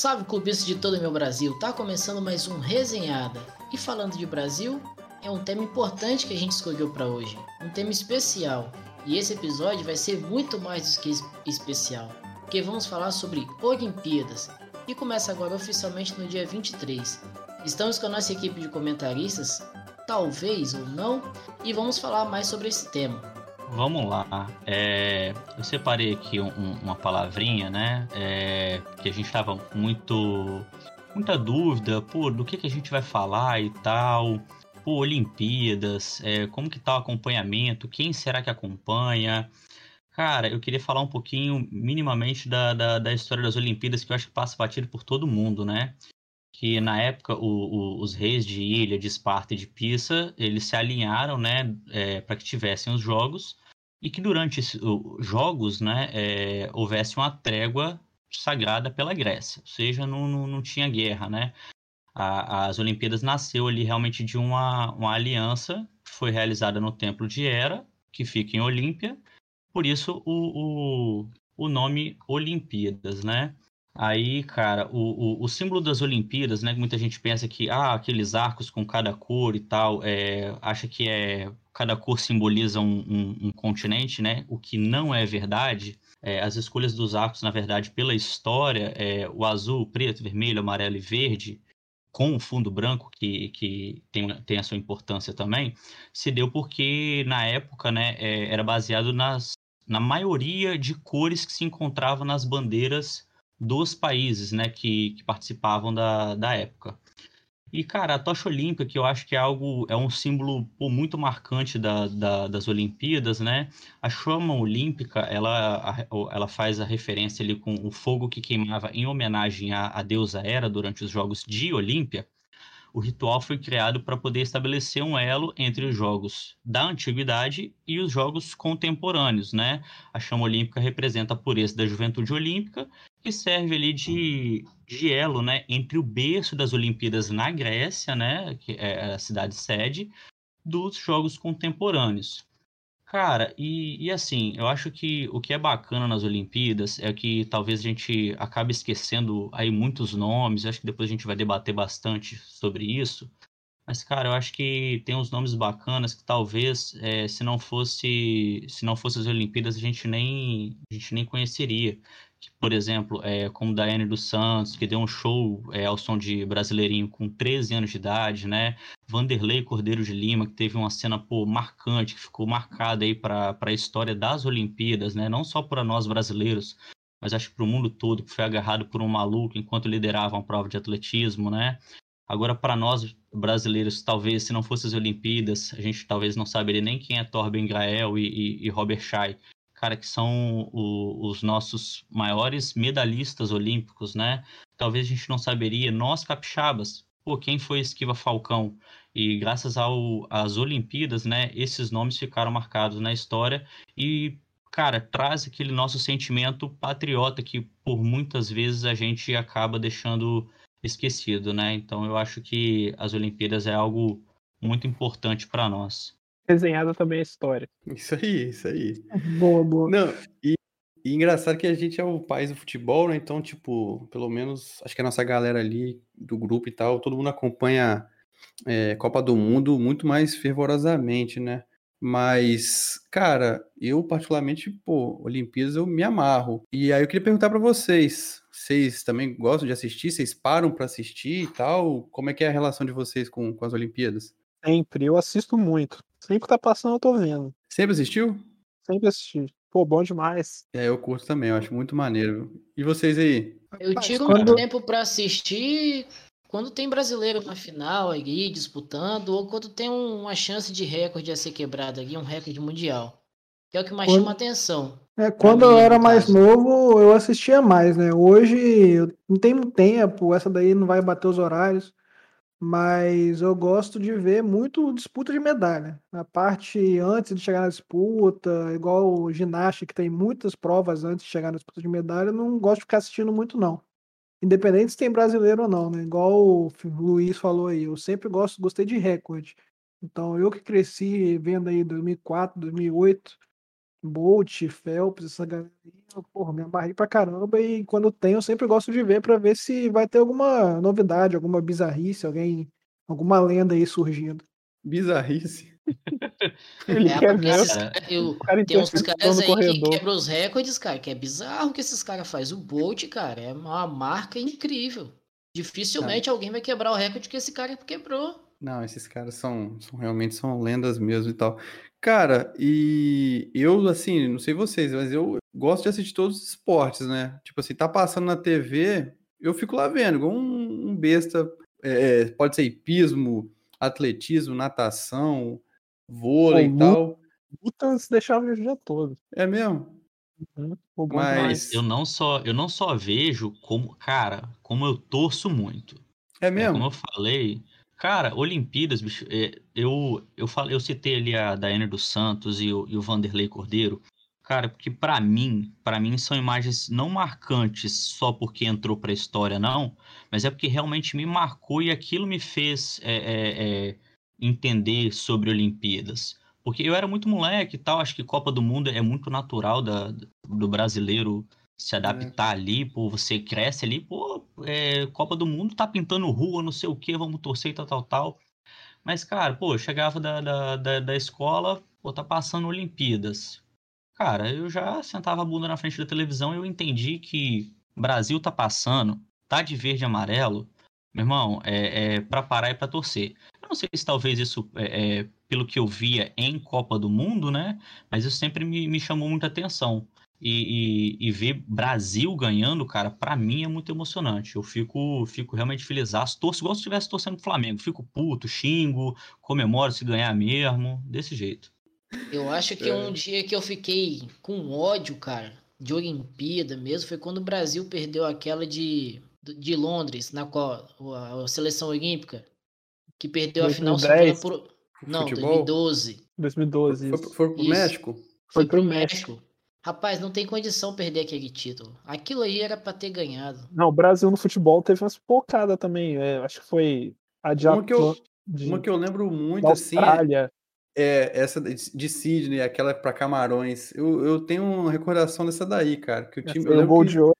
Salve clubistas de todo o meu Brasil, tá começando mais um Resenhada. E falando de Brasil, é um tema importante que a gente escolheu para hoje, um tema especial. E esse episódio vai ser muito mais do que especial, porque vamos falar sobre Olimpíadas. E começa agora oficialmente no dia 23. Estamos com a nossa equipe de comentaristas, talvez ou não, e vamos falar mais sobre esse tema. Vamos lá. É, eu separei aqui um, uma palavrinha, né? É, que a gente tava muito. muita dúvida, pô, do que, que a gente vai falar e tal. Pô, Olimpíadas, é, como que tá o acompanhamento? Quem será que acompanha? Cara, eu queria falar um pouquinho, minimamente, da, da, da história das Olimpíadas, que eu acho que passa batido por todo mundo, né? Que na época o, o, os reis de Ilha, de Esparta e de Pisa, eles se alinharam, né, é, para que tivessem os jogos e que durante os jogos, né, é, houvesse uma trégua sagrada pela Grécia, ou seja, não, não, não tinha guerra, né? A, as Olimpíadas nasceu ali realmente de uma, uma aliança que foi realizada no Templo de Hera, que fica em Olímpia, por isso o, o, o nome Olimpíadas, né? Aí, cara, o, o, o, símbolo das Olimpíadas, né? Muita gente pensa que, ah, aqueles arcos com cada cor e tal, é, acha que é cada cor simboliza um, um, um continente, né? O que não é verdade. É, as escolhas dos arcos, na verdade, pela história, é, o azul, preto, vermelho, amarelo e verde, com o fundo branco, que, que tem, tem a sua importância também, se deu porque, na época, né, é, era baseado nas, na maioria de cores que se encontravam nas bandeiras dos países né, que, que participavam da, da época. E, cara, a tocha olímpica, que eu acho que é algo, é um símbolo pô, muito marcante da, da, das Olimpíadas, né? A chama olímpica, ela, ela faz a referência ali com o fogo que queimava em homenagem à, à deusa Hera durante os Jogos de Olímpia o ritual foi criado para poder estabelecer um elo entre os jogos da antiguidade e os jogos contemporâneos, né? A chama olímpica representa a pureza da juventude olímpica e serve ali de, de elo, né, entre o berço das Olimpíadas na Grécia, né, que é a cidade sede, dos jogos contemporâneos. Cara, e, e assim, eu acho que o que é bacana nas Olimpíadas é que talvez a gente acabe esquecendo aí muitos nomes, acho que depois a gente vai debater bastante sobre isso. Mas, cara, eu acho que tem uns nomes bacanas que talvez, é, se não fosse se não fosse as Olimpíadas, a gente nem, a gente nem conheceria por exemplo, é, como Daiane dos Santos, que deu um show é, ao som de Brasileirinho com 13 anos de idade, né? Vanderlei Cordeiro de Lima, que teve uma cena pô, marcante, que ficou marcada aí para a história das Olimpíadas, né? Não só para nós brasileiros, mas acho que para o mundo todo, que foi agarrado por um maluco enquanto liderava uma prova de atletismo, né? Agora, para nós brasileiros, talvez, se não fossem as Olimpíadas, a gente talvez não saberia nem quem é Torben Grael e, e, e Robert Schei cara, que são o, os nossos maiores medalhistas olímpicos, né? Talvez a gente não saberia, nós capixabas, pô, quem foi Esquiva Falcão? E graças ao, às Olimpíadas, né, esses nomes ficaram marcados na história e, cara, traz aquele nosso sentimento patriota que por muitas vezes a gente acaba deixando esquecido, né? Então eu acho que as Olimpíadas é algo muito importante para nós desenhada também a história. Isso aí, isso aí. Boa, boa. Não, e, e, engraçado que a gente é o país do futebol, né? Então, tipo, pelo menos, acho que a nossa galera ali do grupo e tal, todo mundo acompanha é, Copa do Mundo muito mais fervorosamente, né? Mas, cara, eu particularmente, pô, Olimpíadas eu me amarro. E aí eu queria perguntar para vocês, vocês também gostam de assistir? Vocês param para assistir e tal? Como é que é a relação de vocês com, com as Olimpíadas? Sempre, eu assisto muito. Sempre que tá passando, eu tô vendo. Sempre assistiu? Sempre assisti. Pô, bom demais. É, eu curto também, eu acho muito maneiro. E vocês aí? Eu tiro quando... um tempo para assistir quando tem brasileiro na final aí disputando, ou quando tem uma chance de recorde a ser quebrado aqui, um recorde mundial. Que é o que mais quando... chama atenção. É, quando mim, eu era mais caso. novo, eu assistia mais, né? Hoje não tem tempo, essa daí não vai bater os horários mas eu gosto de ver muito disputa de medalha. A parte antes de chegar na disputa, igual ginástica, que tem muitas provas antes de chegar na disputa de medalha, não gosto de ficar assistindo muito, não. Independente se tem brasileiro ou não, né? Igual o Luiz falou aí, eu sempre gosto, gostei de recorde. Então, eu que cresci vendo aí 2004, 2008, Bolt, Phelps, essa galera porra, me amarrei pra caramba e quando tem eu sempre gosto de ver pra ver se vai ter alguma novidade, alguma bizarrice, alguém, alguma lenda aí surgindo. Bizarrice. Ele É, quer porque ver cara- eu- caras tem uns caras no aí que corredor. quebram os recordes, cara, que é bizarro o que esses caras fazem. O Bolt, cara, é uma marca incrível. Dificilmente alguém vai quebrar o recorde que esse cara quebrou. Não, esses caras são, são realmente são lendas mesmo e tal. Cara, e eu, assim, não sei vocês, mas eu gosto de assistir todos os esportes, né? Tipo assim, tá passando na TV, eu fico lá vendo, igual um, um besta. É, pode ser hipismo, atletismo, natação, vôlei Pô, e tal. Lutas deixava o dia todo. É mesmo? Uhum. Mas- eu não só eu não só vejo como, cara, como eu torço muito. É É, como mesmo? eu falei, cara, Olimpíadas, bicho, é, eu, eu, falei, eu citei ali a Daiane dos Santos e o, e o Vanderlei Cordeiro, cara, porque pra mim, para mim são imagens não marcantes só porque entrou pra história, não, mas é porque realmente me marcou e aquilo me fez é, é, é, entender sobre Olimpíadas. Porque eu era muito moleque e tal, acho que Copa do Mundo é muito natural da, do brasileiro se adaptar ali, pô, você cresce ali, pô, é, Copa do Mundo tá pintando rua, não sei o que, vamos torcer e tal, tal, tal. Mas, cara, pô, eu chegava da, da, da, da escola, pô, tá passando Olimpíadas. Cara, eu já sentava a bunda na frente da televisão e eu entendi que Brasil tá passando, tá de verde e amarelo, meu irmão, é, é pra parar e pra torcer. Eu não sei se talvez isso, é, é, pelo que eu via em Copa do Mundo, né, mas isso sempre me, me chamou muita atenção. E, e, e ver Brasil ganhando, cara, pra mim é muito emocionante. Eu fico, fico realmente feliz. Torço igual se estivesse torcendo pro Flamengo. Fico puto, xingo, comemoro se ganhar mesmo, desse jeito. Eu acho que É. um dia que eu fiquei com ódio, cara, de Olimpíada mesmo, foi quando o Brasil perdeu aquela de, de Londres, na qual a, a seleção olímpica, que perdeu a final 2010. só por. Não, Futebol? 2012. 2012, Foi, isso. foi pro Isso. México? Foi Foi pro pro México. México. Rapaz, não tem condição perder aquele título. Aquilo aí era pra ter ganhado. Não, o Brasil no futebol teve umas pocadas também. é, acho que foi a de, Uma que eu- de Uma que eu lembro muito, assim, é, Austrália. é essa de Sydney, aquela pra Camarões. Eu, eu tenho uma recordação dessa daí, cara. Que o time, eu lembro gol que- de ouro.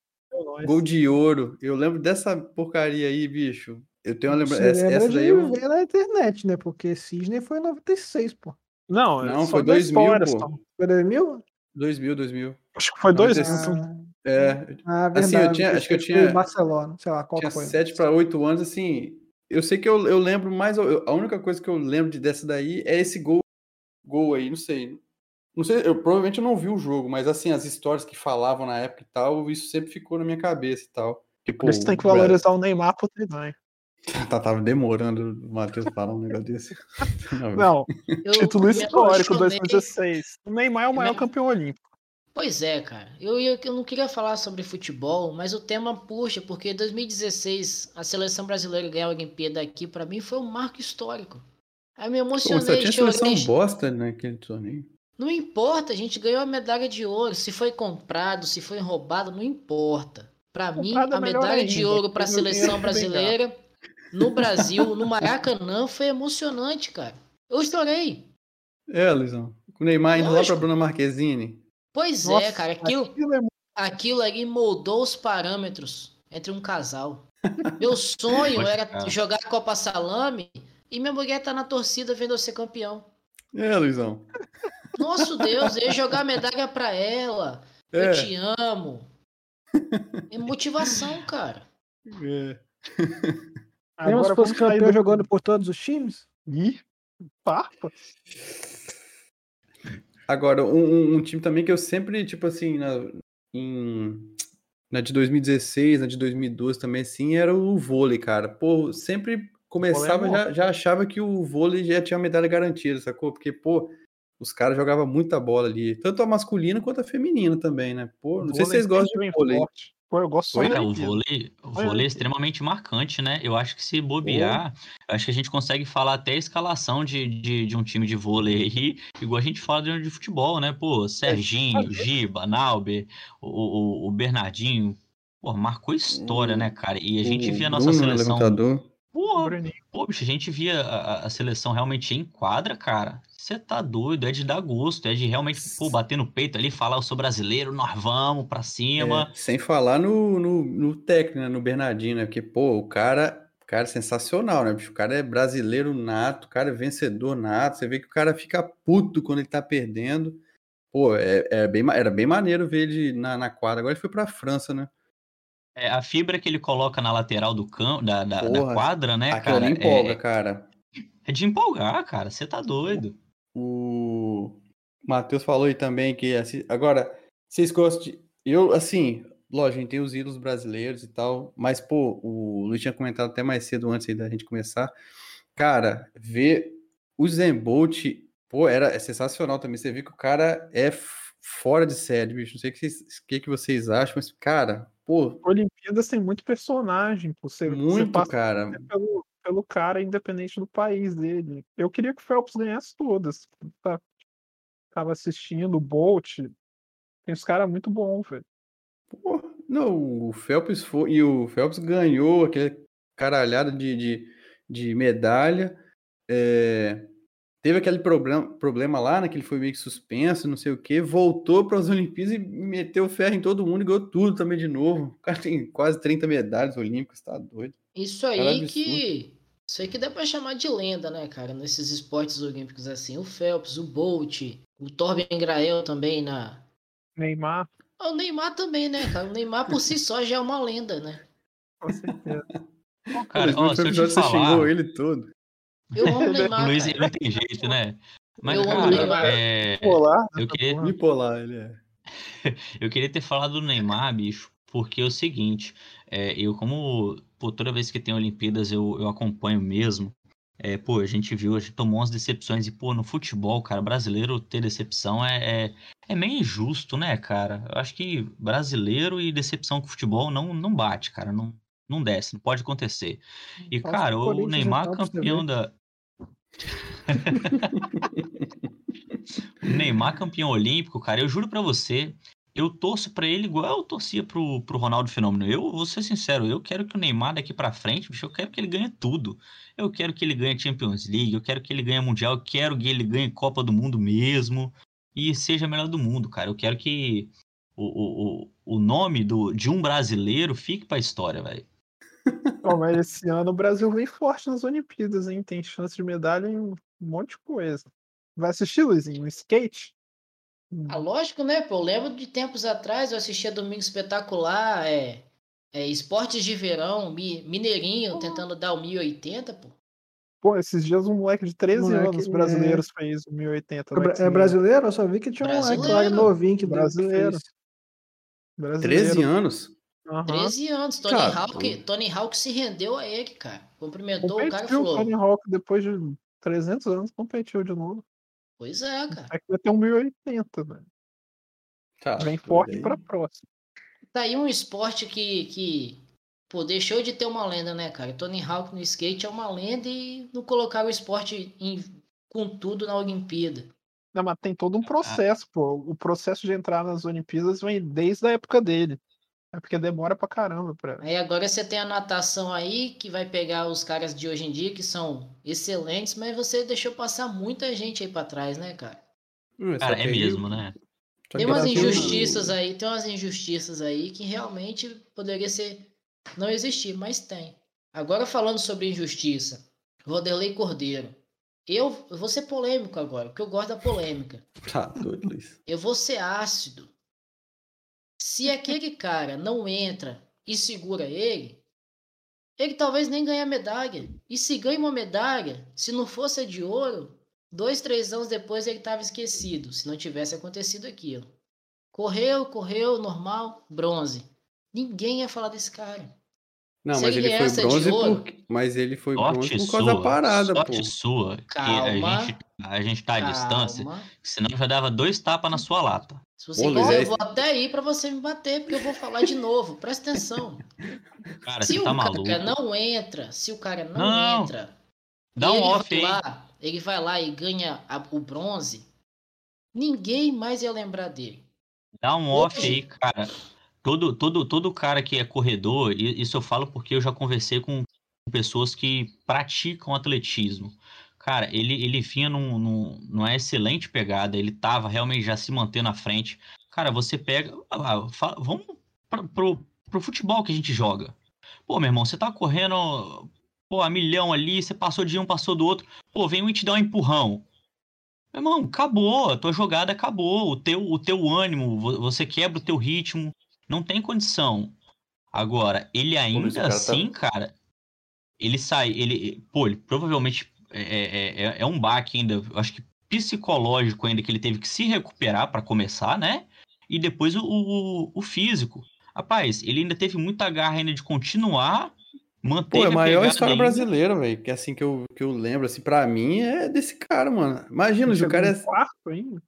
Gol de ouro. Eu lembro dessa porcaria aí, bicho. Eu tenho uma lembrança. Essa, lembra essa de daí eu. ver na internet, né? Porque Sidney foi em 96, pô. Não, Não, foi da 2000, história, pô. Foi 2000? 2000, 2000. Acho que foi dois. Não, então. Ah, É, ah, Assim, eu tinha- acho que eu tinha- Barcelona, sei lá, qual tinha que foi. 7 para 8 anos, assim. Eu sei que eu, eu lembro mais. eu- a única coisa que eu lembro de, dessa daí é esse gol, gol aí, não sei. Não sei, eu provavelmente eu não vi o jogo, mas assim, as histórias que falavam na época e tal, isso sempre ficou na minha cabeça e tal. Tipo, Por isso tem que valorizar o Neymar pro Treinar. Tá, tava demorando o Matheus falar um negócio desse. Não, Não, Eu título histórico apaixonei- 2016. O Neymar é o maior campeão olímpico. Pois é, cara. Eu, ia- eu não queria falar sobre futebol, mas o tema puxa, porque 2016 a seleção brasileira ganhar a Olimpíada aqui, pra mim, foi um marco histórico. Aí me Pô, só emocionei, tinha seleção chorei. bosta naquele torneio. Não importa, a gente ganhou a medalha de ouro. Se foi comprado, se foi roubado, não importa. Pra mim, é a medalha de ainda, ouro pra porque o dinheiro seleção brasileira no Brasil, no Maracanã, foi emocionante, cara. Eu chorei. É, Luizão. Com o Neymar indo lá pra Lógico. Bruna Marquezine. Pois é, Nossa, cara. Aquilo, Aquilo é muito aquilo ali moldou os parâmetros entre um casal. Meu sonho Pode era ficar. jogar a Copa Salame e minha mulher tá na torcida vendo eu ser campeão. É, Luizão. Nosso Deus, eu ia jogar a medalha pra ela. É, Eu te amo. É motivação, cara. é. Mesmo se Agora fosse campeão do- jogando por todos os times? Ih, farpa. Agora, um, um- um time também que eu sempre, tipo assim, na, em- na de 2016, na de 2012 também, assim, era o vôlei, cara. Pô, sempre começava, é já, já achava que o vôlei já tinha medalha garantida, sacou? Porque, pô, os caras jogavam muita bola ali, tanto a masculina quanto a feminina também, né? Pô, não sei se vocês gostam de vôlei. forte. Pô, eu gosto só Cara, da o vôlei, o Olha vôlei é aqui. extremamente marcante, né? Eu acho que se bobear, acho que a gente consegue falar até a escalação de, de, de um time de vôlei aí, igual a gente fala de, de futebol, né? Pô, Serginho, Giba, Nauber, o, o, o Bernardinho. Pô, marcou história, O- né, cara? E a gente via a nossa seleção. levantador. Pô, bicho, a gente via a- a seleção realmente em quadra, cara. Você tá doido, é de dar gosto, é de realmente, pô, bater no peito ali, falar, eu sou brasileiro, nós vamos pra cima. É, sem falar no, no, no técnico, né, no Bernardinho, né? Porque, pô, o cara, cara é sensacional, né? O cara é brasileiro nato, o cara é vencedor nato. Você vê que o cara fica puto quando ele tá perdendo. Pô, é, é bem, era bem maneiro ver ele na, na quadra. Agora ele foi pra França, né? É, a fibra que ele coloca na lateral do campo, da, da, da quadra, né, cara? empolga, é, cara. é de empolgar, cara. Você tá doido. O Matheus falou aí também que assi- agora vocês gostam de eu assim, lógico, a gente tem os ídolos brasileiros e tal, mas pô, o Luiz tinha comentado até mais cedo antes aí da gente começar. Cara, ver o Zen Bolt, pô, era é sensacional também. Você vê que o cara é fora de série, bicho. Não sei o que vocês, o que que vocês acham, mas cara, pô, Olimpíadas tem muito personagem, pô. Você, você muito, passa cara. pelo, pelo cara, independente do país dele. Eu queria que o Phelps ganhasse todas. Tá- Tava assistindo o Bolt. Tem uns caras muito bons, velho. Pô, não, o Phelps foi, e o Phelps ganhou aquele caralhada de, de, de medalha. é, teve aquele problema, problema lá, né, que ele foi meio que suspenso, não sei o quê, voltou para as Olimpíadas e meteu ferro em todo mundo e ganhou tudo também de novo. O cara tem quase 30 medalhas olímpicas, tá doido. Isso aí que. Isso aí que dá pra chamar de lenda, né, cara? Nesses esportes olímpicos assim. O Phelps, o Bolt, o Torben Grael também na. Neymar, O Neymar também, né, cara? O Neymar por si só já é uma lenda, né? com certeza. Cara, ó, se eu te você xingou falar, ele todo. Eu amo o o Neymar. Luiz cara. ele não tem jeito, né? Mas, Eu amo cara, Neymar. é, Polar, eu queria, Bipolar, ele é. eu queria ter falado do Neymar, bicho, porque é o seguinte, é, eu como, pô, toda vez que tem Olimpíadas eu, eu acompanho mesmo, é, pô, a gente viu, a gente tomou umas decepções e, pô, no futebol, cara, brasileiro ter decepção é, é, é meio injusto, né, cara? Eu acho que brasileiro e decepção com futebol não, não bate, cara, não, não desce, não pode acontecer. E, cara, o Neymar campeão da... O Neymar campeão olímpico, cara, eu juro pra você, eu torço pra ele igual eu torcia pro, pro Ronaldo Fenômeno. Eu vou ser sincero, eu quero que o Neymar daqui pra frente, bicho, eu quero que ele ganhe tudo. Eu quero que ele ganhe Champions League, eu quero que ele ganhe Mundial, eu quero que ele ganhe Copa do Mundo mesmo e seja melhor do mundo, cara. Eu quero que o, o, o, nome do, de um brasileiro fique pra história, velho. Mas esse ano o Brasil vem forte nas Olimpíadas, hein? Tem chance de medalha em um monte de coisa. Vai assistir, Luizinho? Um skate? Ah, lógico, né? Pô, eu lembro de tempos atrás, eu assistia Domingo Espetacular, é, é Esportes de Verão, Mi- Mineirinho, tentando dar o 1080, pô. Pô, esses dias um moleque de 13 Moleque, anos é. brasileiros fez o 1080. É É X-Men. brasileiro? Eu só vi que tinha um moleque lá Brasileiro. novinho que Brasileiro. fez. Brasileiro. 13 anos? Aham. 13 anos, Tony Cara, Hawk, pô. Tony Hawk se rendeu a ele, cara. Cumprimentou o cara e Competiu o falou: Tony Hawk depois de 300 anos, competiu de novo. Pois é, cara. É que vai ter um 1080, velho. Tá, Vem forte aí. pra próxima. Tá aí um esporte que, que pô, deixou de ter uma lenda, né, cara? Tony Hawk no skate é uma lenda e não colocaram o esporte em- com tudo na Olimpíada. Não, mas tem Ah, todo um processo, pô. O processo de entrar nas Olimpíadas vem desde a época dele. É porque demora pra caramba pra. Aí agora você tem a natação aí, que vai pegar os caras de hoje em dia, que são excelentes, mas você deixou passar muita gente aí pra trás, né, cara? Hum, Cara, é aí- mesmo, né? Tem umas injustiças aí, tem umas injustiças aí que realmente poderia ser não existir, mas tem. Agora falando sobre injustiça, Roderley Cordeiro. Eu, eu vou ser polêmico agora, porque eu gosto da polêmica. Tá doido, Luiz. Eu vou ser ácido. Se aquele cara não entra e segura ele, ele talvez nem ganhe a medalha. E se ganha uma medalha, se não fosse a de ouro, dois, três anos depois ele estava esquecido, se não tivesse acontecido aquilo. Correu, correu, normal, bronze. Ninguém ia falar desse cara. Não, mas ele foi a bronze por... Mas ele foi bronze Sorte por causa da sua, parada, pô. sorte sua, que a Calma. gente, a gente tá à distância, Calma. senão já dava dois tapas na sua lata. Se você Pô, é eu vou até ir pra você me bater, porque eu vou falar de novo. Presta atenção. Cara, se você o tá maluco. cara não entra, se o cara não, Não. entra, Dá um ele off vai aí. lá, ele vai lá e ganha a- o bronze, ninguém mais ia lembrar dele. Dá um off Hoje- aí, cara. Todo, todo, todo cara que é corredor, isso eu falo porque eu já conversei com pessoas que praticam atletismo. Cara, ele, ele vinha num, num, numa excelente pegada, ele tava realmente já se mantendo à frente. Cara, você pega. Vamos pra, pro, pro futebol que a gente joga. Pô, meu irmão, você tá correndo pô, a milhão ali, você passou de um, passou do outro. Pô, vem um e te dá um empurrão. Meu irmão, acabou, a tua jogada acabou, o teu, o teu ânimo, você quebra o teu ritmo, não tem condição. Agora, ele ainda cara tá assim, tá... cara, ele sai, ele, pô, ele provavelmente é, é, é, é um baque ainda, eu acho que psicológico ainda que ele teve que se recuperar para começar, né? E depois o, o, o, físico. Rapaz, ele ainda teve muita garra ainda de continuar Manteve Pô, é a maior história ainda. brasileira, velho. Que é assim que eu, que eu lembro, assim, pra mim é desse cara, mano. Imagina, o cara é. quarto ainda.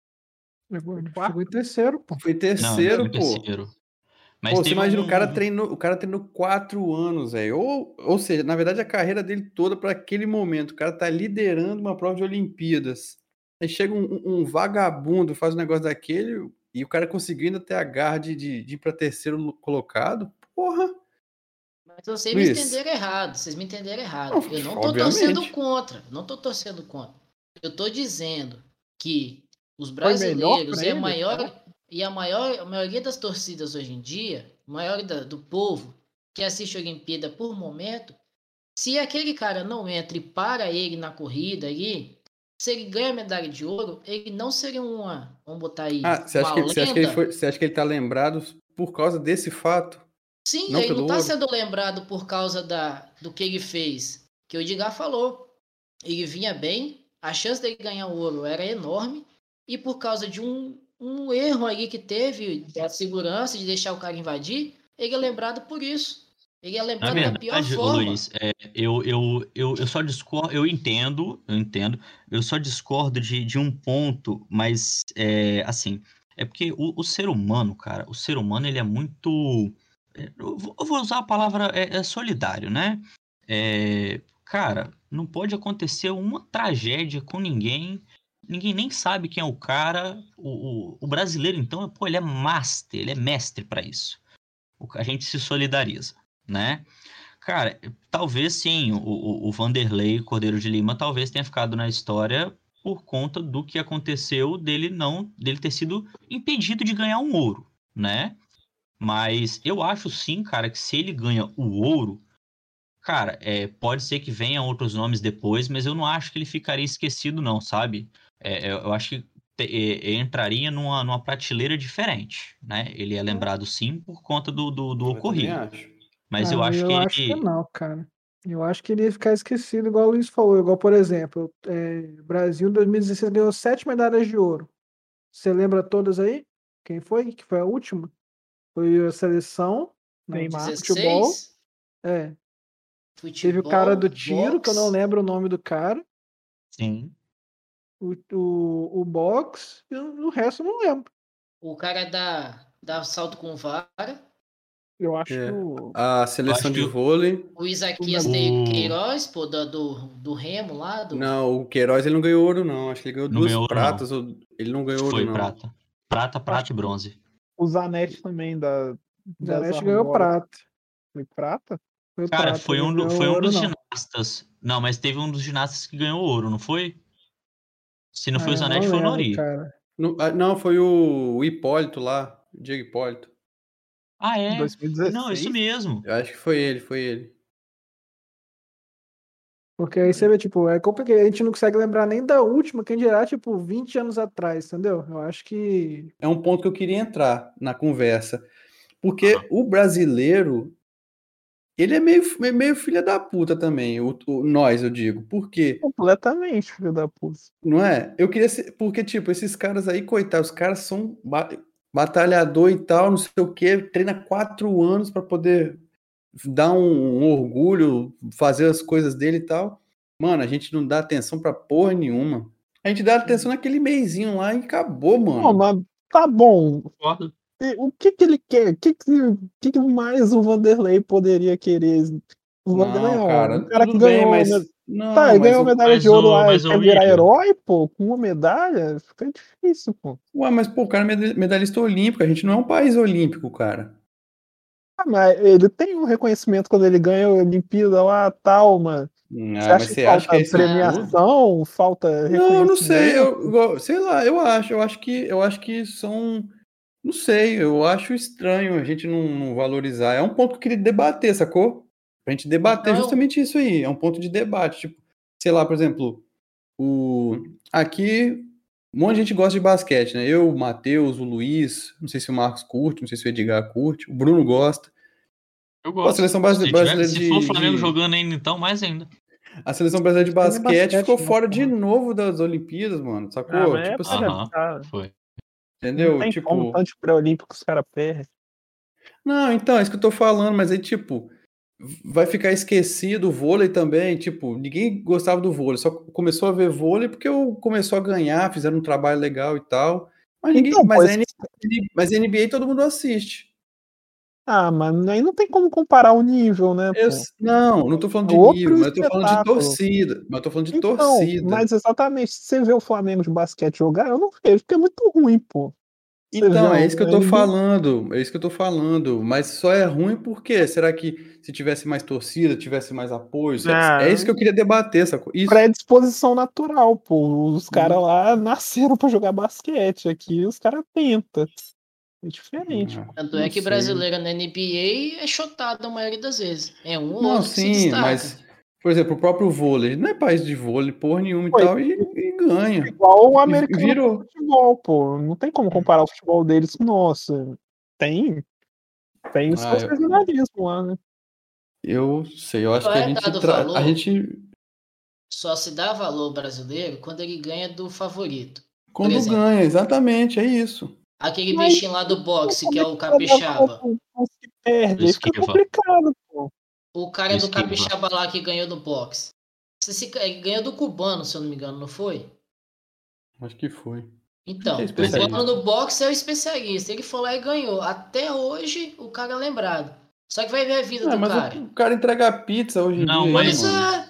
Chegou, quarto. em terceiro, pô. Foi terceiro, Não, pô. Terceiro. Mas pô, você imagina, um... o cara treinou, o cara treinou quatro anos, velho. Ou, ou seja, na verdade, a carreira dele toda para aquele momento. O cara tá liderando uma prova de Olimpíadas. Aí chega um, um, vagabundo, faz um negócio daquele, e o cara conseguiu ainda ter a garra de, de, de ir pra terceiro colocado. Porra! Mas vocês me entenderam errado. Vocês me entenderam errado. Não, eu não tô obviamente. torcendo contra. Não tô torcendo contra. Eu tô dizendo que os brasileiros e a maior? E a maior a maioria das torcidas hoje em dia, a maior da, do povo que assiste a Olimpíada por momento, se aquele cara não entra e para ele na corrida ali, se ele ganha medalha de ouro, ele não seria uma, vamos botar aí, ah, você acha, que, você acha que ele foi, você acha que ele tá lembrado por causa desse fato? Sim, não ele não está sendo lembrado por causa da, do que ele fez. Que o Edgar falou. Ele vinha bem, a chance dele ganhar ouro era enorme, e por causa de um, um erro aí que teve da segurança de deixar o cara invadir, ele é lembrado por isso. Ele é lembrado verdade, da pior forma. Luiz, é, eu, eu, eu, eu só discordo, eu entendo, eu entendo, eu só discordo de, de um ponto, mas é, assim, é porque o, o ser humano, cara, o ser humano ele é muito eu vou usar a palavra é, é solidário, né? É, cara, não pode acontecer uma tragédia com ninguém. Ninguém nem sabe quem é o cara. O, o, o brasileiro, então, pô, ele é master, ele é mestre para isso. A gente se solidariza, né? Cara, talvez sim, o, o, o Vanderlei Cordeiro de Lima talvez tenha ficado na história por conta do que aconteceu dele não dele ter sido impedido de ganhar um ouro, né? Mas eu acho sim, cara, que se ele ganha o ouro, cara, é, pode ser que venham outros nomes depois, mas eu não acho que ele ficaria esquecido, não, sabe? É, eu acho que é, entraria numa, numa prateleira diferente, né? Ele é lembrado sim por conta do, do, do ocorrido. Mas eu acho eu que acho que não, cara. Eu acho que ele ia ficar esquecido, igual o Luiz falou. Igual, por exemplo, é, Brasil em 2016 ganhou sete medalhas de ouro. Você lembra todas aí? Quem foi? Que foi a última? Foi a seleção, Neymar, 16? futebol. É. Futebol, Teve o cara do tiro, box. que eu não lembro o nome do cara. Sim. O, o, o box, e o resto eu não lembro. O cara da, da salto com vara. Eu acho é. A seleção de vôlei. O Isaquias o... tem Queiroz, pô, do, do, do Remo lá. Do... Não, o Queiroz ele não ganhou ouro, não. Acho que ele ganhou não duas ganhou pratas. Não. Ele não ganhou Foi ouro, não. prata. Prata, prata e bronze. O Zanetti também da. Zanetti ganhou prata. Foi prata? Foi Cara, prata, foi um, foi um dos não. ginastas. Não, mas teve um dos ginastas que ganhou ouro, não foi? Se não foi ah, o Zanetti, foi o Nori. Não, ah, não, foi o, o Hipólito lá, o Diego Hipólito. Ah, é? 2016? Não, isso mesmo. Eu acho que foi ele, foi ele. Porque aí você vê, tipo, é complicado. A gente não consegue lembrar nem da última, quem dirá, tipo, 20 anos atrás, entendeu? Eu acho que. É um ponto que eu queria entrar na conversa. Porque ah. o brasileiro, ele é meio, meio filha da puta também, o, o, nós, eu digo. Por quê? Completamente filha da puta. Não é? Eu queria ser. Porque, tipo, esses caras aí, coitados, os caras são batalhador e tal, não sei o quê, treina quatro anos para poder dar um, um, orgulho, fazer as coisas dele e tal. Mano, a gente não dá atenção pra porra nenhuma. A gente dá atenção naquele meizinho lá e acabou, mano. Não, mas tá bom. O que que ele quer? O que que, que mais o Vanderlei poderia querer? O Vanderlei não, cara, o cara que ganhou, bem, mas... Não, tá, ganhou medalha de ouro lá, quer virar herói, pô, com uma medalha, fica difícil, pô. Ué, mas, pô, o cara é medalhista olímpico, a gente não é um país olímpico, cara. Ah, mas ele tem um reconhecimento quando ele ganha a Olimpíada lá, tal, mano. Hum, Você Ah, acha mas que você acha que falta é premiação, falta Não, não sei, eu, sei lá, eu acho, eu acho que, eu acho que são, não sei, eu acho estranho a gente não, não valorizar. É um ponto que eu queria debater, sacou? Pra gente debater Então- justamente isso aí, é um ponto de debate, tipo, sei lá, por exemplo, o aqui um monte de gente gosta de basquete, né? Eu, o Matheus, o Luiz, não sei se o Marcos curte, não sei se o Edgar curte, o Bruno gosta. Eu Pô, a gosto. seleção brasile- se, tiver- brasileira se de, for o Flamengo de- jogando ainda, então, mais ainda. a seleção brasileira de é basquete, basquete, ficou né, fora de novo das Olimpíadas, mano, sacou? Ah, é tipo pra assim, Aham. adaptar. Foi. Entendeu? Não tem tipo, como, tanto pré-olímpico os caras perdem. Não, então, é isso que eu tô falando, mas aí, tipo, vai ficar esquecido o vôlei também, tipo, ninguém gostava do vôlei, só começou a ver vôlei porque eu começou a ganhar, fizeram um trabalho legal e tal, mas ninguém, Então, mas, pois- a NBA, mas a NBA todo mundo assiste. Ah, mas aí não tem como comparar o nível, né? Eu- não, não tô falando de É outro nível, mas eu tô falando de torcida, mas eu tô falando de Então, torcida. mas exatamente, se você vê o Flamengo de basquete jogar, eu não vejo, porque é muito ruim, pô. Você Então, é isso que eu tô falando, é isso que eu tô falando, mas só é ruim porque será que se tivesse mais torcida, tivesse mais apoio? É- Ah. é isso que eu queria debater, sacou? Isso. Predisposição natural, pô. Os caras Uhum. lá nasceram pra jogar basquete. Aqui os caras tentam. É diferente. Ah, Tanto não é que sei. brasileira na NBA é chotado a maioria das vezes. É um ou Não, outro que se sim, destaca. mas, por exemplo, o próprio vôlei, não é país de vôlei, porra nenhuma e Foi. tal, e, e ganha. Igual o americano virou. futebol, pô. Não tem como comparar o futebol deles com o nosso. Tem. Tem os Ah, eu- lá, né? Eu sei, eu acho que a gente, tra- valor. a gente Só se dá valor brasileiro quando ele ganha do favorito. quando ganha, exatamente, é isso. Aquele Mas- bichinho lá do boxe, Como que é é o capixaba. que perde? Fica complicado, pô. O cara do Esquiva. capixaba lá que ganhou do boxe. Você se- ele ganhou do cubano, se eu não me engano, não foi? Acho que foi. Então, é o especialista. cubano do boxe é o especialista. Ele foi lá e ganhou. Até hoje, o cara é lembrado. Só que vai ver a vida Ah, do mas cara. o, o cara entrega pizza hoje em Não, dia, mas- é.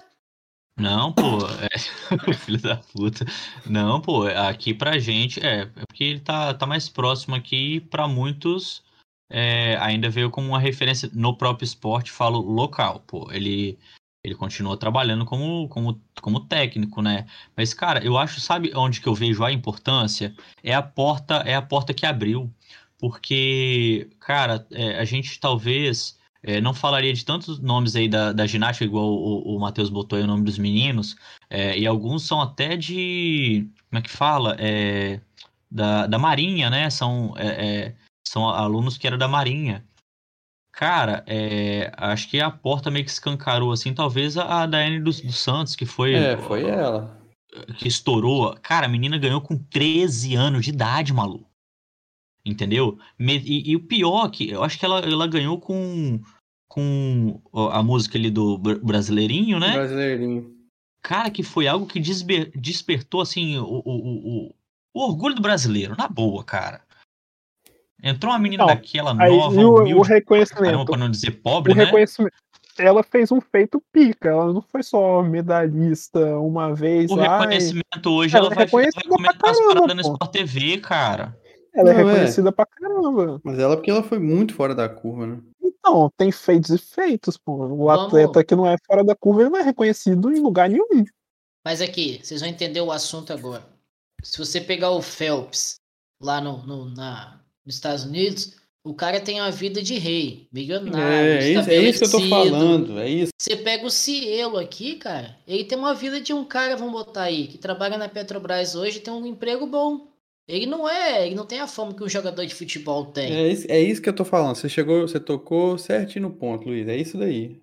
Não, pô, é... filho da puta. Não, pô, aqui pra gente, é, é porque ele tá, tá mais próximo aqui, pra muitos é, ainda veio como uma referência no próprio esporte, falo local, pô, ele, ele continua trabalhando como, como, como técnico, né? Mas, cara, eu acho, sabe onde que eu vejo a importância? É a porta, é a porta que abriu, porque, cara, é, a gente talvez é, não falaria de tantos nomes aí da, da ginástica, igual o, o Matheus botou aí o nome dos meninos, é, e alguns são até de. Como é que fala? É, da, da Marinha, né? São, é, é, são alunos que eram da Marinha. Cara, é, acho que a porta meio que escancarou, assim, talvez a, a Daiane dos, dos Santos, que foi, É, foi ela. que estourou. Cara, a menina ganhou com 13 anos de idade, maluco. Entendeu? E, e o pior que eu acho que ela, ela ganhou com, com a música ali do Bra- Brasileirinho, né? Brasileirinho. Cara, que foi algo que desbe- despertou, assim, o, o, o, o- o orgulho do brasileiro, na boa, cara. Entrou uma menina Não, daquela nova, e o, o humilde, caramba, reconhecimento. pra não dizer O pobre, né? reconhecimento. Ela fez um feito pica. Ela não foi só medalhista uma vez O lá. e- reconhecimento hoje, Ela ela vai, vai comentar as paradas no pô. Sport TV, cara. Ela é Não, é. reconhecida pra caramba. Mas ela porque ela foi muito fora da curva, né? Então, tem feitos e feitos, pô. O Vamos- atleta que não é fora da curva, ele não é reconhecido em lugar nenhum. Mas aqui, vocês vão entender o assunto agora. Se você pegar o Phelps lá no, no- na, nos Estados Unidos, o cara tem uma vida de rei, milionário, É, é isso, é isso que eu tô falando, é isso. Você pega o Cielo aqui, cara, ele tem uma vida de um cara, vamos botar aí, que trabalha na Petrobras hoje e tem um emprego bom. Ele não é, ele não tem a fama que um jogador de futebol tem. É isso, é isso que eu tô falando. Você chegou, você tocou certinho no ponto, Luiz. É isso daí.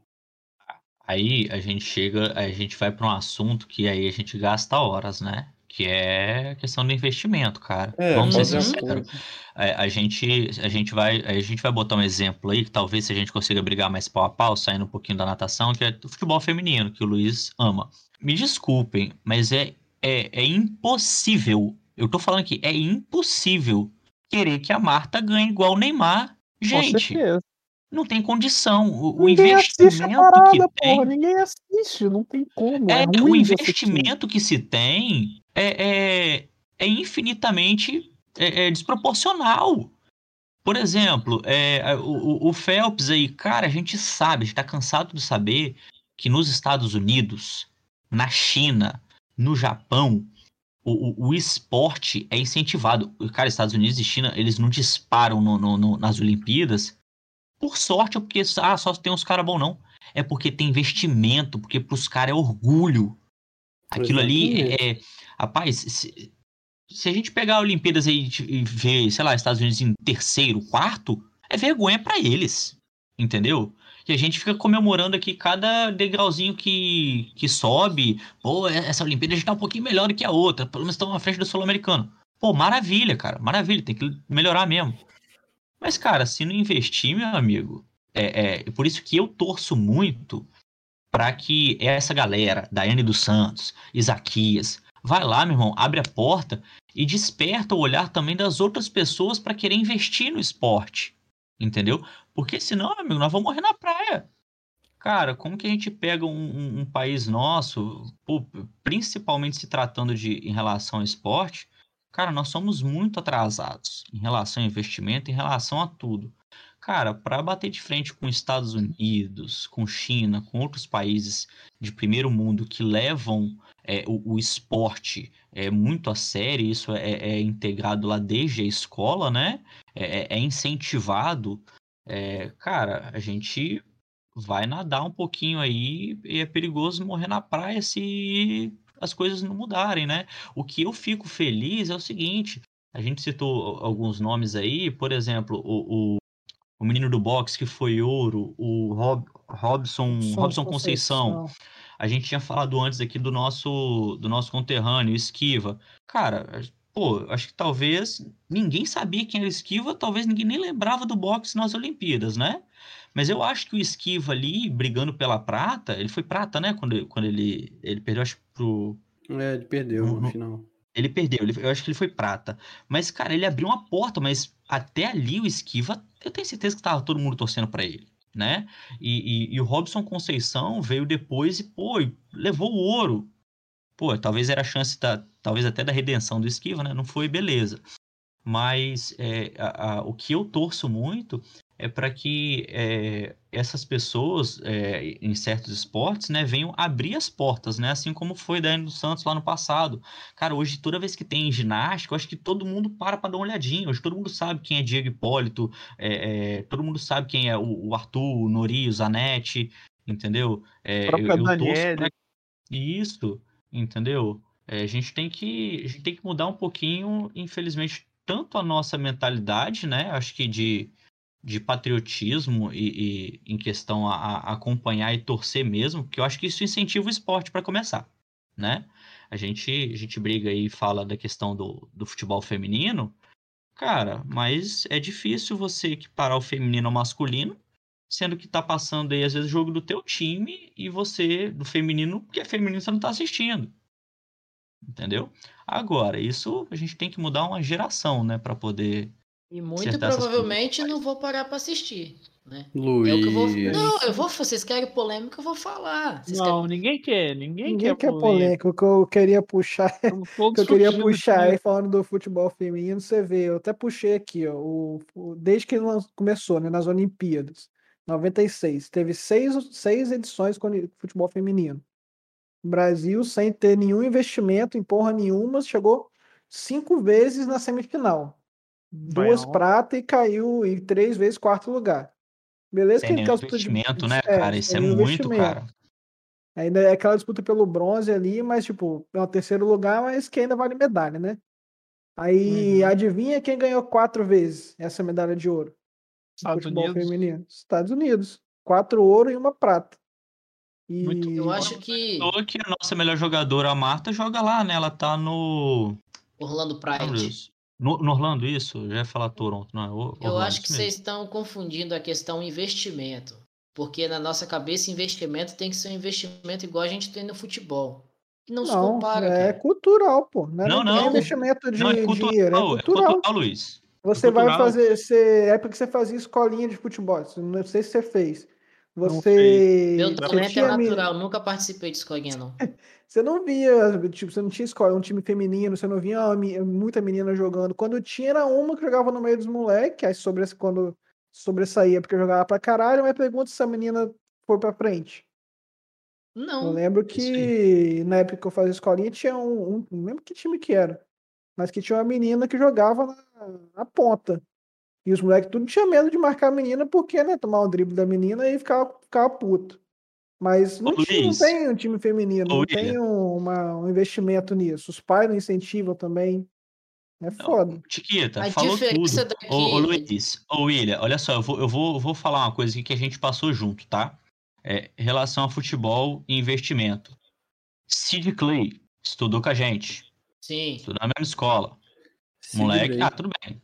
Aí a gente chega, a gente vai para um assunto que aí a gente gasta horas, né? Que é a questão do investimento, cara. É, Vamos ser sinceros. A, a gente, a gente vai, a gente vai botar um exemplo aí que talvez se a gente consiga brigar mais pau a pau, saindo um pouquinho da natação, que é o futebol feminino, que o Luiz ama. Me desculpem, mas é, é, é impossível. Eu tô falando aqui, é impossível querer que a Marta ganhe igual o Neymar. Gente, não tem condição. O, o investimento parada, que tem. porra. Ninguém assiste, não tem como. É, É, o investimento que se tem é, é, é infinitamente é, é desproporcional. Por exemplo, é, o, o Phelps aí, cara, a gente sabe, a gente tá cansado de saber que nos Estados Unidos, na China, no Japão, o, o, o esporte é incentivado. Cara, Estados Unidos e China, eles não disparam no, no, no, nas Olimpíadas por sorte ou porque ah, só tem uns caras bons, não. É porque tem investimento, porque pros caras é orgulho. Aquilo ali é, é. Rapaz, se, se, a gente pegar a Olimpíadas e, e ver, sei lá, Estados Unidos em terceiro, quarto, é vergonha para eles. Entendeu? E a gente fica comemorando aqui cada degrauzinho que, que sobe. Pô, essa Olimpíada já tá um pouquinho melhor do que a outra. Pelo menos estão à frente do Sul-Americano. Pô, maravilha, cara. Maravilha. Tem que melhorar mesmo. Mas, cara, se não investir, meu amigo, é, é por isso que eu torço muito para que essa galera, Daiane dos Santos, Isaquias, vai lá, meu irmão, abre a porta e desperta o olhar também das outras pessoas para querer investir no esporte. Entendeu? Porque senão, amigo, nós vamos morrer na praia. Cara, como que a gente pega um, um, um país nosso, principalmente se tratando de em relação ao esporte, Cara, nós somos muito atrasados em relação ao investimento, em relação a tudo. Cara, para bater de frente com Estados Unidos, com China, com outros países de primeiro mundo que levam é, o, o, esporte é, muito a sério, isso é, é, integrado lá desde a escola, né? É, é, é incentivado. É, cara, a gente vai nadar um pouquinho aí e é perigoso morrer na praia se as coisas não mudarem, né? O que eu fico feliz é o seguinte: a gente citou alguns nomes aí, por exemplo, o, o, o menino do boxe que foi ouro, o Rob, Robson, Robson Conceição. Conceição. A gente tinha falado antes aqui do nosso do nosso conterrâneo, Esquiva. Cara, pô, acho que talvez ninguém sabia quem era Esquiva, talvez ninguém nem lembrava do boxe nas Olimpíadas, né? Mas eu acho que o Esquiva ali, brigando pela prata, ele foi prata, né? Quando, quando ele, ele perdeu, acho pro. É, ele perdeu no, no final. Ele perdeu, ele, eu acho que ele foi prata. Mas, cara, ele abriu uma porta, mas até ali o Esquiva, eu tenho certeza que tava todo mundo torcendo para ele, né? E, e, e, o Robson Conceição veio depois e, pô, levou o ouro. Pô, talvez era a chance da, talvez até da redenção do Esquiva, né? Não foi, beleza. Mas é, a, a, o que eu torço muito é para que é, essas pessoas é, em certos esportes né, venham abrir as portas, né? Assim como foi da dos Santos lá no passado. Cara, hoje toda vez que tem ginástica, eu acho que todo mundo para para dar uma olhadinha. Hoje todo mundo sabe quem é Diego Hipólito, é, todo mundo sabe quem é o, o Arthur, o Nori, o Zanetti, entendeu? É, eu, eu pra... Isso, entendeu? a gente tem que a gente tem que mudar um pouquinho, infelizmente, tanto a nossa mentalidade, né? Acho que de de patriotismo e, e em questão a, a, acompanhar e torcer mesmo, porque eu acho que isso incentiva o esporte para começar, né? A gente, a gente briga e fala da questão do, do futebol feminino, cara, mas é difícil você equiparar o feminino ao masculino, sendo que tá passando aí às vezes o jogo do teu time e você do feminino, porque é feminino você não tá assistindo. Entendeu? Agora, isso a gente tem que mudar uma geração, né, para poder e muito provavelmente não vou parar para assistir. Né? Luiz. É vou... Não, eu vou. Vocês querem polêmica, eu vou falar. Vocês não, querem... ninguém quer. Ninguém, ninguém quer, quer polêmica. O que eu queria puxar. o que eu queria puxar aí falando do futebol feminino, você vê, eu até puxei aqui, ó, o, o desde que começou, né, nas Olimpíadas. 96. Teve seis, seis edições com futebol feminino. O Brasil, sem ter nenhum investimento em porra nenhuma, chegou cinco vezes na semifinal duas prata e caiu em três vezes quarto lugar. Beleza Tem que investimento, de... né, é, cara? Isso é muito, cara. Ainda é aquela disputa pelo bronze ali, mas tipo, é o terceiro lugar, mas que ainda vale medalha, né? Aí uhum. adivinha quem ganhou quatro vezes essa medalha de ouro? Estados futebol Unidos. feminino. Estados Unidos. Quatro ouro e uma prata. E... Muito eu acho que. que a nossa melhor jogadora, a Marta, joga lá, né? Ela tá no. Orlando Pride. No, no, Orlando, isso? Já ia falar Toronto, não é? Orlando, Eu acho que vocês estão confundindo a questão investimento. Porque na nossa cabeça, investimento tem que ser um investimento igual a gente tem no futebol. Não, não se compara. É cara. cultural, pô. Não, não. não é investimento de não, é cultural, dinheiro. É cultural, é cultural Luiz. Você vai fazer. Você, é porque você fazia escolinha de futebol. Não sei se você fez. Você. Meu talento é natural, nunca participei de escolinha, não. Você não via, tipo, você não tinha escola, um time feminino, você não via muita menina jogando. Quando tinha, era uma que jogava no meio dos moleques, aí sobre, quando sobressaía porque jogava pra caralho, mas pergunta se a menina foi pra frente. Eu Não. lembro isso que na época que eu fazia escolinha tinha um, um- não lembro que time que era, mas que tinha uma menina que jogava na, na ponta. E os moleques tudo tinha medo de marcar a menina porque, né, tomar o drible da menina e ficava, ficava puto. Mas não, tinha, não tem um time feminino, Ô, não tem um, uma- um investimento nisso. Os pais não incentivam também. É foda. Chiquita, A falou tudo. daqui- Ô, ô Luiz, ô William, olha só, eu vou, eu, vou, eu vou falar uma coisa aqui que a gente passou junto, tá? É, relação a futebol e investimento. Sid Clay estudou com a gente, Sim. estudou na mesma escola. Moleque, ah, tudo bem.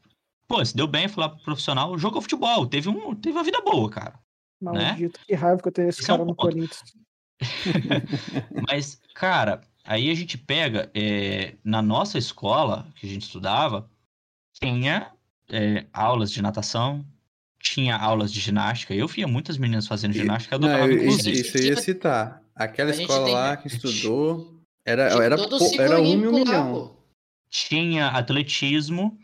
Pô, se deu bem, foi lá pro profissional, jogou futebol, teve, um, teve uma vida boa, cara. Maldito, que raiva que eu tenho esse Esse é um cara no ponto. Corinthians. Mas, cara, aí a gente pega, é, na nossa escola, que a gente estudava, tinha é, aulas de natação, tinha aulas de ginástica. Eu via muitas meninas fazendo ginástica, eu Não, adorava, eu- inclusive. isso eu ia citar. Aquela escola tem- lá que estudou era, era, era um e um milhão. Tinha atletismo.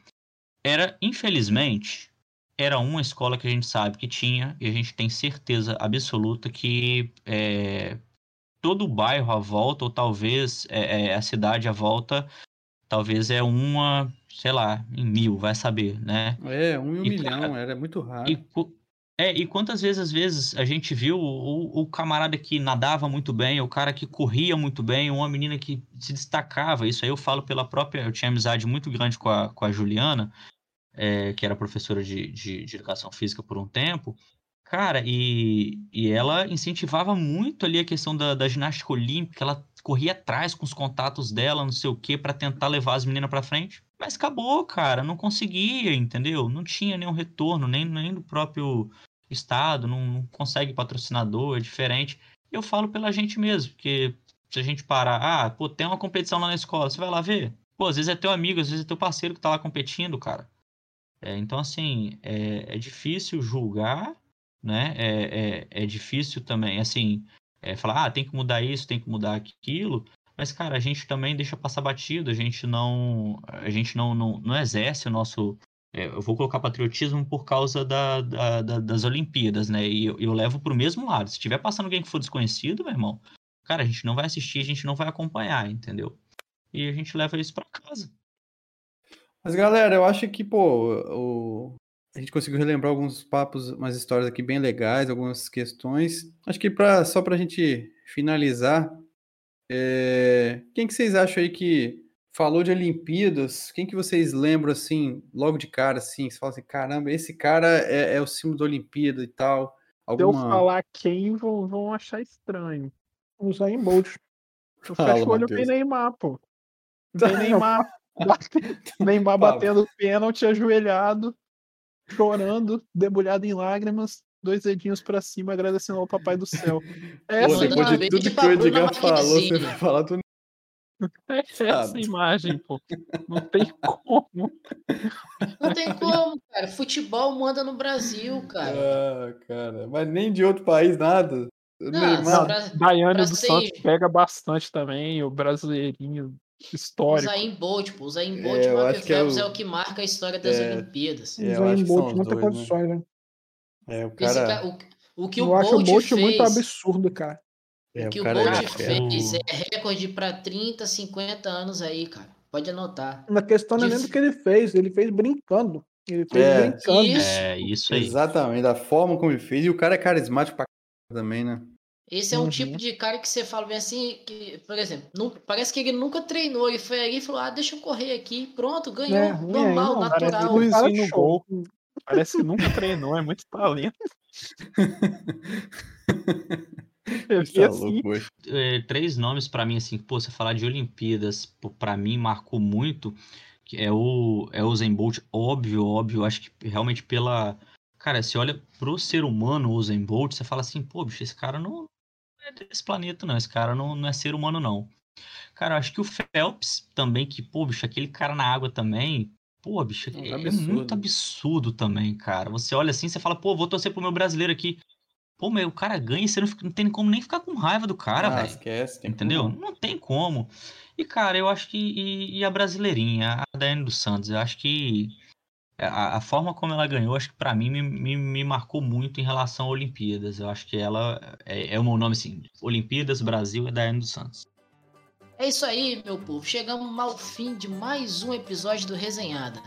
Era, infelizmente, era uma escola que a gente sabe que tinha, e a gente tem certeza absoluta que é, todo o bairro à volta, ou talvez é, é, a cidade à volta, talvez é uma, sei lá, em mil, vai saber, né? É, um e um E, milhão, cara, era muito raro. E, é, e quantas vezes, às vezes, a gente viu o, o camarada que nadava muito bem, o cara que corria muito bem, uma menina que se destacava. Isso aí eu falo pela própria. Eu tinha amizade muito grande com a, com a Juliana, é, que era professora de, de, de educação física por um tempo. Cara, e, e ela incentivava muito ali a questão da, da ginástica olímpica, ela corria atrás com os contatos dela, não sei o quê, para tentar levar as meninas para frente. Mas acabou, cara, não conseguia, entendeu? Não tinha nenhum retorno, nem, nem do próprio estado, não, não consegue patrocinador, é diferente. Eu falo pela gente mesmo, porque se a gente parar, ah, pô, tem uma competição lá na escola, você vai lá ver? Pô, às vezes é teu amigo, às vezes é teu parceiro que tá lá competindo, cara. É, então, assim, é, é difícil julgar, né? É, é, é difícil também, assim, é, falar, ah, tem que mudar isso, tem que mudar aquilo. Mas, cara, a gente também deixa passar batido, a gente não, a gente não, não, não exerce o nosso. É, eu vou colocar patriotismo por causa da, da- da- das Olimpíadas, né? E eu, eu levo pro mesmo lado. Se tiver passando alguém que for desconhecido, meu irmão, cara, a gente não vai assistir, a gente não vai acompanhar, entendeu? E a gente leva isso pra casa. Mas, galera, eu acho que, pô, o... a gente conseguiu relembrar alguns papos, umas histórias aqui bem legais, algumas questões. Acho que pra, só pra gente finalizar, é, quem que vocês acham aí que falou de Olimpíadas? Quem que vocês lembram, assim, logo de cara, assim, você fala assim, caramba, esse cara é, é o símbolo da Olimpíada e tal? Se eu Alguma... falar quem, vão, vão achar estranho. Usar em Bolt. Eu fecho o olho e Neymar, pô. Tem Neymar, bate- Neymar batendo pênalti, ajoelhado, chorando, debulhado em lágrimas, dois dedinhos pra cima, agradecendo ao papai do céu. É Pô, essa, Manda depois um de tudo que o Edgar falou, você vai falar do é essa imagem, pô. Não tem como. Não tem como, cara. Futebol manda no Brasil, cara. Ah, cara, mas nem de outro país nada. O Não, Neymar- pra- Daiane pra do ser- Santos pega bastante também, o brasileirinho histórico. Usain Bolt, pô. Usain Bolt É, eu marca acho que é o- é o que marca a história das É. Olimpíadas. É, que são Bolt, muitas dois, né? condições, né? É, o cara. ca- o, o que o Eu acho o Bolt Bolt fez, muito absurdo, cara. É, o que o o cara Bolt é fera. fez é recorde pra 30, 50 anos aí, cara. Pode anotar. Na questão não é nem do que ele fez, ele fez brincando. Ele fez É. brincando. Isso. É isso aí. Exatamente, da forma como ele fez. E o cara é carismático pra caramba também, né? Esse é um Uhum. tipo de cara que você fala bem assim, que, por exemplo, nu- parece que ele nunca treinou, ele foi ali e falou, ah, deixa eu correr aqui, pronto, ganhou, É, aí, normal, não, parece natural. Luizinho Cara, no show. gol. Parece que nunca treinou, é muito talento. Eu vi Tá assim, louco, é, três nomes pra mim, assim, pô, você falar de Olimpíadas, pô, pra mim marcou muito, que é o, é o Usain Bolt, óbvio, óbvio, acho que realmente pela... Cara, você olha pro ser humano, o Usain Bolt, você fala assim, pô, bicho, esse cara não é desse planeta, não, esse cara não, não é ser humano, não. Cara, acho que o Phelps também, que, pô, bicho, aquele cara na água também, pô, bicho, É é, é absurdo. muito absurdo também, cara. Você olha assim, você fala, pô, vou torcer pro meu brasileiro aqui. Pô, meu, o cara ganha e você não, fica, não tem como nem ficar com raiva do cara, ah, velho. esquece. Tem Entendeu? como. Não tem como. E, cara, eu acho que. E, e a brasileirinha, a Daiane dos Santos, eu acho que. A, a forma como ela ganhou, acho que pra mim me, me, me marcou muito em relação a Olimpíadas. Eu acho que ela. É, é o meu nome assim: Olimpíadas Brasil é Daiane dos Santos. É isso aí, meu povo. Chegamos ao fim de mais um episódio do Resenhada.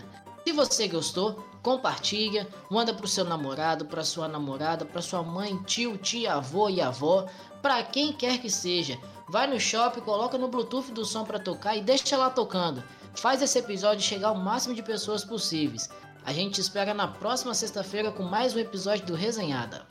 Se você gostou, compartilha, manda pro seu namorado, pra sua namorada, pra sua mãe, tio, tia, avô e avó, pra quem quer que seja. Vai no shopping, coloca no Bluetooth do som pra tocar e deixa lá tocando. Faz esse episódio chegar ao máximo de pessoas possíveis. A gente te espera na próxima sexta-feira com mais um episódio do Resenhada.